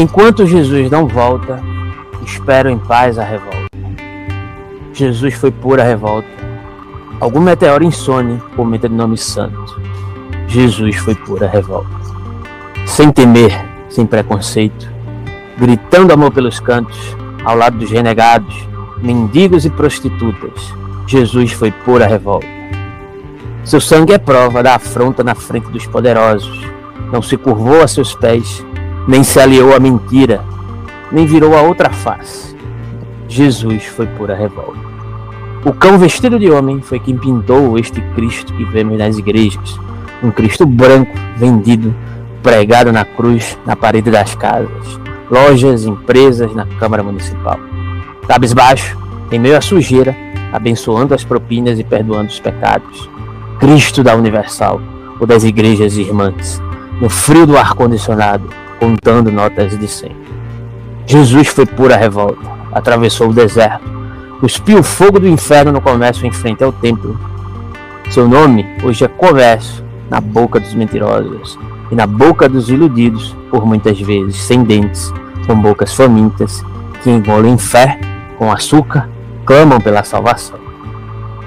Enquanto Jesus não volta, espero em paz a revolta. Jesus foi pura revolta. Algum meteoro insone cometa de nome santo. Jesus foi pura revolta. Sem temer, sem preconceito, gritando amor pelos cantos, ao lado dos renegados, mendigos e prostitutas, Jesus foi pura revolta. Seu sangue é prova da afronta na frente dos poderosos. Não se curvou a seus pés, nem se aliou à mentira, nem virou a outra face. Jesus foi pura revolta. O cão vestido de homem foi quem pintou este Cristo que vemos nas igrejas. Um Cristo branco, vendido, pregado na cruz, na parede das casas, lojas, empresas, na Câmara Municipal. Cabisbaixo, em meio à sujeira, abençoando as propinas e perdoando os pecados. Cristo da Universal, ou das igrejas irmãs, no frio do ar-condicionado, contando notas de 100. Jesus foi pura revolta, atravessou o deserto, cuspiu o fogo do inferno no comércio em frente ao templo. Seu nome hoje é comércio na boca dos mentirosos e na boca dos iludidos, por muitas vezes sem dentes, com bocas famintas, que engolem fé com açúcar, clamam pela salvação.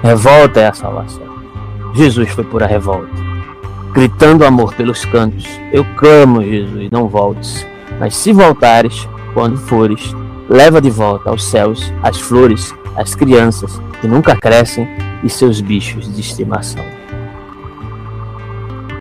Revolta é a salvação. Jesus foi pura revolta. Gritando amor pelos cantos, eu clamo, Jesus, não voltes. Mas se voltares, quando fores, leva de volta aos céus as flores, as crianças que nunca crescem e seus bichos de estimação.